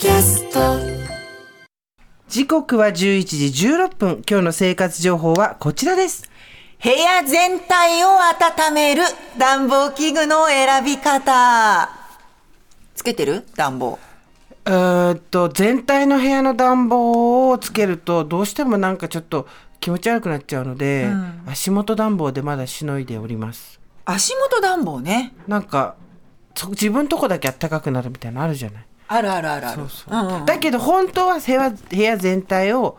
キャスト時刻は11時16分。今日の生活情報はこちらです。部屋全体を温める暖房器具の選び方。つけてる？暖房。えーっと、全体の部屋の暖房をつけると、どうしてもなんかちょっと気持ち悪くなっちゃうので、足元暖房でまだしのいでおります。足元暖房ね。なんか、そ自分とこだけ暖かくなるみたいなのあるじゃない。あるあるあるある。だけど本当は部屋部屋全体を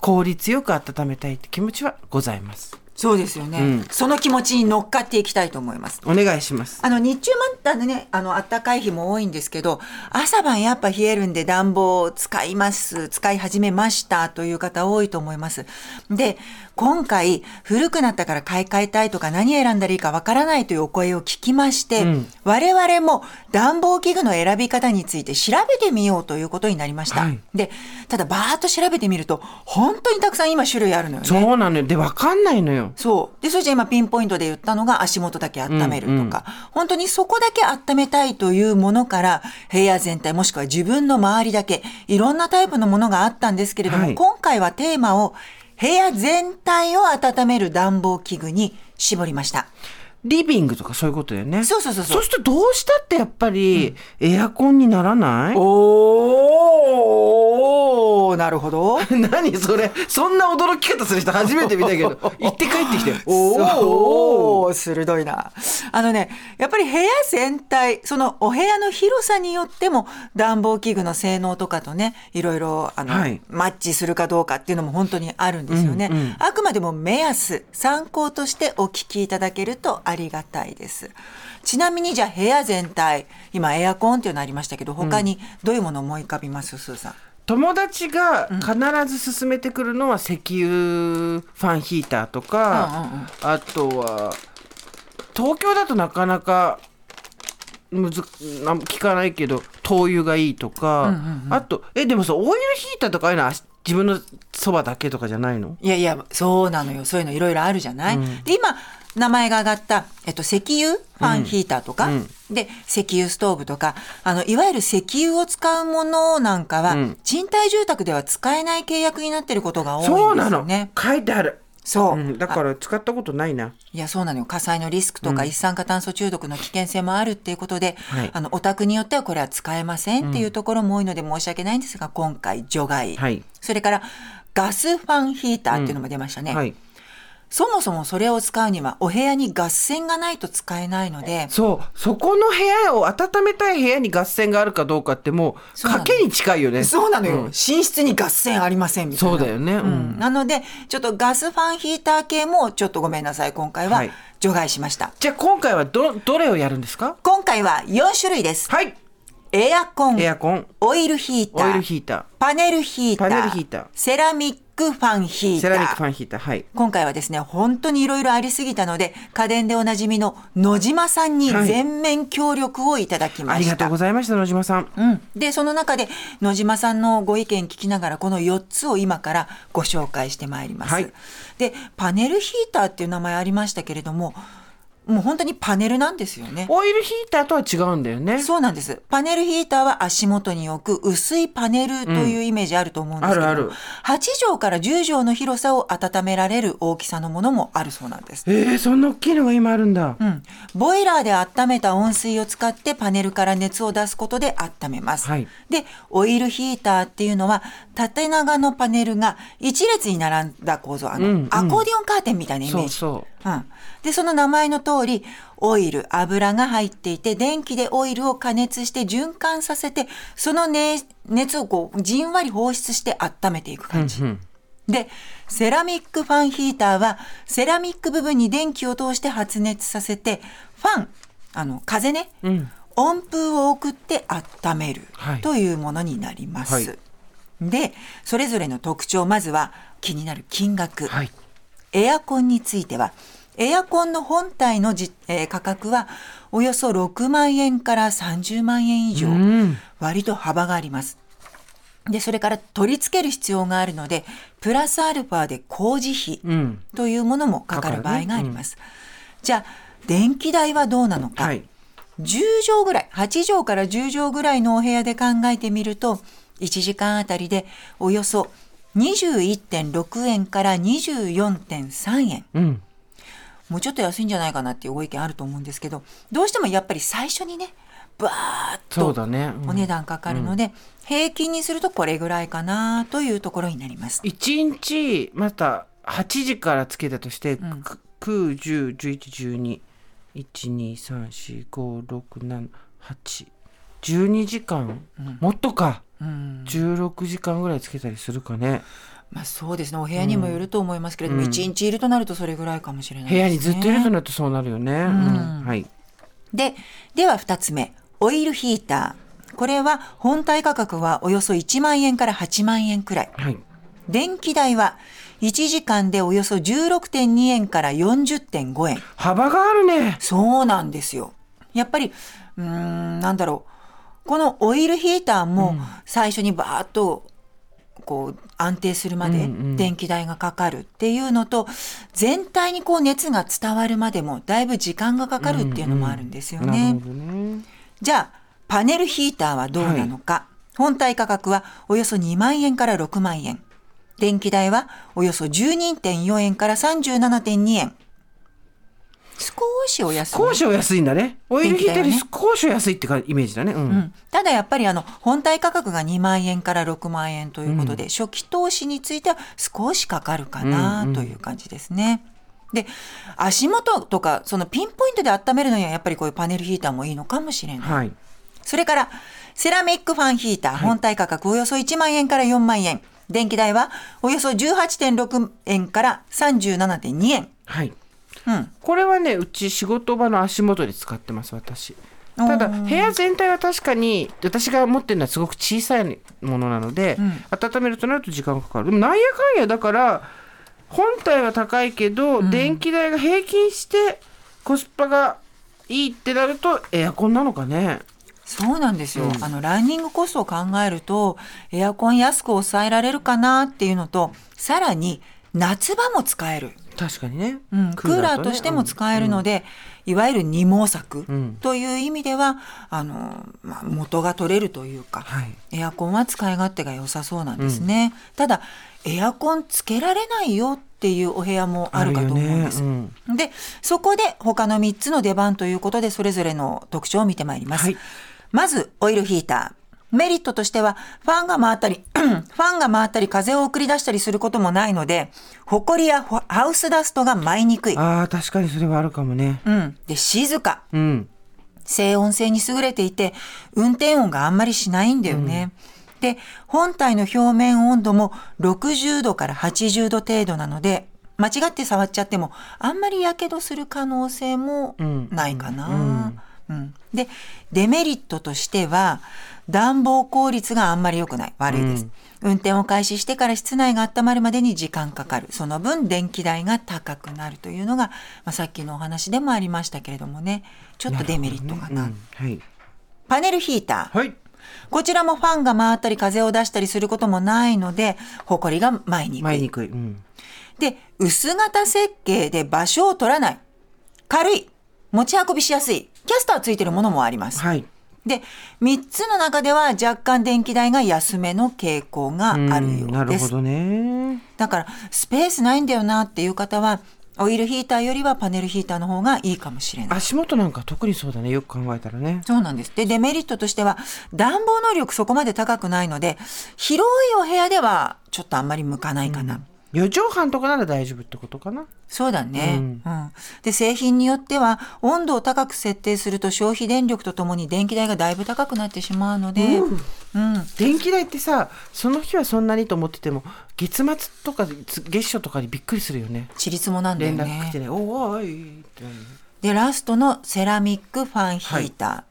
効率よく温めたいって気持ちはございます。そうですよね、うんその気持ちに乗っかっていきたいと思います。お願いします。あの日中まだね、あの暖かい日も多いんですけど、朝晩やっぱ冷えるんで暖房を使います、使い始めましたという方多いと思います。で、今回古くなったから買い替えたいとか何選んだらいいかわからないというお声を聞きまして、うん我々も暖房器具の選び方について調べてみようということになりました。はいで、ただバーッと調べてみると、本当にたくさん今種類あるのよね。そうなのよ。で、わかんないのよ。そう。で、それじゃ今ピンポイントで言ったのが足元だけ温めるとか、うんうん本当にそこだけ温めたいというものから、部屋全体もしくは自分の周りだけ、いろんなタイプのものがあったんですけれども、はい今回はテーマを、部屋全体を温める暖房器具に絞りました。リビングとかそういうことだよね。そうそうそうそう。そうするとどうしたってやっぱりエアコンにならない、おー、なるほど。何それ？そんな驚き方する人初めて見たけど。行って帰ってきて おー、鋭いな。あのね、やっぱり部屋全体、そのお部屋の広さによっても暖房器具の性能とかとね、いろいろあの、はい。マッチするかどうかっていうのも本当にあるんですよね。うんうん。あくまでも目安、参考としてお聞きいただけるとありがたいです。ちなみにじゃあ部屋全体、今エアコンっていうのありましたけど、他にどういうもの思い浮かびます、スーさん。友達が必ず勧めてくるのは石油ファンヒーターとか、あとは東京だとなかなか聞かないけど灯油がいいとか、あとえでもさオイルヒーターとかああいうのは自分のそばだけとかじゃないの？いやいや、そうなのよ。そういうのいろいろあるじゃない、で、今、名前が挙がった、えっと、石油ファンヒーターとか、で、石油ストーブとか、あの、いわゆる石油を使うものなんかは、ん。賃貸住宅では使えない契約になってることが多いんですよね。そうなの。書いてある、そう。うん、だから使ったことないな。いや、そうなのよ。火災のリスクとか一酸化炭素中毒の危険性もあるっていうことで、はい。あの、お宅によってはこれは使えませんっていうところも多いので申し訳ないんですが、今回除外。はい。それから、ガスファンヒーターっていうのも出ましたね。はいそもそもそれを使うにはお部屋にガス栓がないと使えないので、そう。そこの部屋を温めたい部屋に合戦があるかどうかってもう賭けに近いよね。そうなのよ、ん。寝室にガス栓ありませんみたいな。そうだよね、ううん。んなので、ちょっとガスファンヒーター系もちょっとごめんなさい、今回ははい。除外しました。じゃあ今回はどどれをやるんですか？今回は4種類です。はい。エアコン、エアコン。オイルヒーター、オイルヒーター。パネルヒーター、パネルヒーター。セラミックファンヒーター。セラミックファンヒーターはい今回はですね、本当にいろいろありすぎたので、家電でおなじみの野島さんにはい全面協力をいただきました。ありがとうございました野島さんうん、でその中で野島さんのご意見聞きながらこの4つを今からご紹介してまいります。はいでパネルヒーターっていう名前ありましたけれどももう本当にパネルなんですよね。オイルヒーターとは違うんだよねそうなんです。パネルヒーターは足元に置く薄いパネルというイメージあると思うんですけども、あるある8畳から10畳の広さを温められる大きさのものもあるそうなんです。えー、そんな大きいのが今あるんだ、うん、ボイラーで温めた温水を使ってパネルから熱を出すことで温めます。はいで、オイルヒーターっていうのは縦長のパネルが一列に並んだ構造、あの、うんうんアコーディオンカーテンみたいなイメージ。そうそうん、でその名前の通りオイル油が入っていて電気でオイルを加熱して循環させてその、ね、熱をこうじんわり放出して温めていく感じ。うんでセラミックファンヒーターはセラミック部分に電気を通して発熱させてファンあの風ね、ん温風を送って温めるはいというものになります。はいでそれぞれの特徴まずは気になる金額。はいエアコンについてはエアコンの本体のじ、えー価格はおよそ6万円から30万円以上、ん。割と幅があります。でそれから取り付ける必要があるのでプラスアルファで工事費うん。というものもかかる場合があります。じゃあ電気代はどうなのか、はい。10畳ぐらい、8畳から10畳ぐらいのお部屋で考えてみると、1時間あたりでおよそ21.6円から24.3円。うんもうちょっと安いんじゃないかなっていうご意見あると思うんですけど、どうしてもやっぱり最初にね、バーッとそうだね、うん。お値段かかるので、平均にするとこれぐらいかなというところになります。1日また8時からつけたとして、ん。く9、10、11、12、1、2、3、4、5、6、7、8、12時間、もっとか、うん、16時間ぐらいつけたりするかね。まあそうですね、お部屋にもよると思いますけれども、うん1日いるとなるとそれぐらいかもしれない部屋にずっといるとなるとそうなるよね。うんはい。で、では2つ目、オイルヒーター。これは本体価格はおよそ1万円から8万円くらい。はい。電気代は1時間でおよそ16.2円から40.5円。幅があるね。そうなんですよ。やっぱり、うーん、なんだろう。このオイルヒーターも最初にバーッとこう安定するまでうんうん電気代がかかるっていうのと、全体にこう熱が伝わるまでもだいぶ時間がかかるっていうのもあるんですよね。なるほどね。じゃあ、パネルヒーターはどうなのか。本体価格はおよそ2万円から6万円。電気代はおよそ12.4円から37.2円。少しお安い。少しお安いんだね。オイルヒーターより少しお安いってかイメージだね。うん。うんただやっぱりあの本体価格が2万円から6万円ということで、初期投資については少しかかるかなという感じですね。で足元とかそのピンポイントで温めるのにはやっぱりこういうパネルヒーターもいいのかもしれない。はい。それからセラミックファンヒーター、本体価格およそ1万円から4万円電気代はおよそ18.6円から37.2円。はい。うん、これはねうち仕事場の足元で使ってます私。ただ部屋全体は確かに私が持ってるのはすごく小さいものなので、うん。温めるとなると時間かかる。でもなんやかんやだから本体は高いけど、電気代が平均してコスパがいいってなるとエアコンなのかね。そうなんですよ、うん。あのランニングコストを考えるとエアコン安く抑えられるかなっていうのとさらに夏場も使える、確かにね、うん、クーラーとしても使えるので、いわゆる二毛作うん。という意味ではあの、まあ、元が取れるというか、はい。エアコンは使い勝手が良さそうなんですね、ただエアコンつけられないよっていうお部屋もあるかと思うんです。ねうん。でそこで他の3つの出番ということでそれぞれの特徴を見てまいります。はい。まずオイルヒーター。メリットとしてはファンが回ったり ファンが回ったり風を送り出したりすることもないのでホコリやホハウスダストが舞いにくい。あー確かにそれはあるかもね。うん、で静か。うん。静音性に優れていて運転音があんまりしないんだよね。で本体の表面温度も60度から80度程度なので間違って触っちゃってもあんまりやけどする可能性もうん。ないかな。うんうんでデメリットとしては暖房効率があんまり良くない。悪いです、運転を開始してから室内が温まるまでに時間かかる。その分電気代が高くなるというのが、まあ、さっきのお話でもありましたけれどもね。ちょっとデメリットかな。うん。はい。パネルヒーター。はい。こちらもファンが回ったり風を出したりすることもないので埃が舞いにく。い前にく。い、うん、で薄型設計で場所を取らない。軽い。持ち運びしやすいキャスターついてるものもあります。はい。で3つの中では若干電気代が安めの傾向があるようです。るほどね。だからスペースないんだよなっていう方はオイルヒーターよりはパネルヒーターの方がいいかもしれない。足元なんか特にそうだね。よく考えたらね。そうなんです。で、デメリットとしては、暖房能力そこまで高くないので、広いお部屋ではちょっとあんまり向かないかな。4畳半とかなら大丈夫ってことかな？そうだね、ううん。んで、製品によっては、温度を高く設定すると消費電力とともに電気代がだいぶ高くなってしまうので、うん、電気代ってさその日はそんなにと思ってても月末とか月初とかにびっくりするよね。ちりつもなんだよ連絡来てね。ね「おーい」って。で、ラストのセラミックファンヒーター。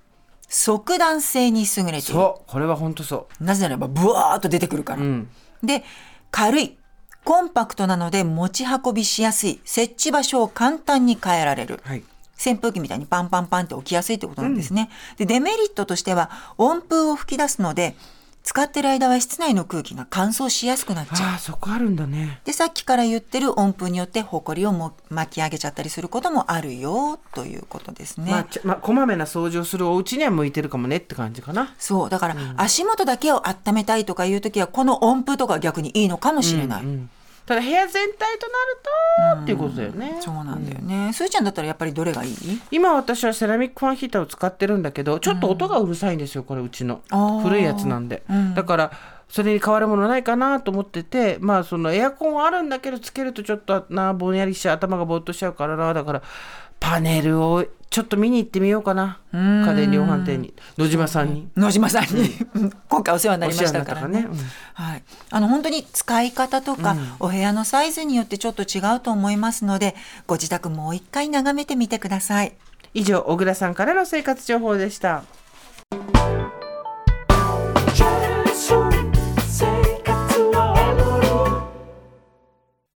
即断性に優れている。そう。これは本当そなぜならば、ブワーっと出てくるから。ううん。で、軽い。コンパクトなので持ち運びしやすい。設置場所を簡単に変えられる。はい扇風機みたいにパンパンパンって置きやすいってことなんですね。で、デメリットとしては音符を吹き出すので、使ってる間は室内の空気が乾燥しやすくなっちゃうああそこあるんだねでさっきから言ってる温風によってほこりをも巻き上げちゃったりすることもあるよということですね。まあ、まあ、こまめな掃除をするお家には向いてるかもねって感じかなそうだから、足元だけを温めたいとかいう時はこの温風とか逆にいいのかもしれない。うんただ部屋全体となると、っていうことだよね。そうなんだよね。すーちゃんだったらやっぱりどれがいい？今私はセラミックファンヒーターを使ってるんだけどちょっと音がうるさいんですよこれうちの。古いやつなんで、うん。だからそれに変わるものないかなと思っててまあそのエアコンはあるんだけどつけるとちょっとなぼんやりしちゃう頭がぼーっとしちゃうからな。だからパネルをちょっと見に行ってみようかな。うん。家電量販店に。野島さんに。野島さんに。今回お世話になりましたからね。お世話になったからはい、あの本当に使い方とか、お部屋のサイズによってちょっと違うと思いますのでご自宅もう一回眺めてみてください。以上小倉さんからの生活情報でした。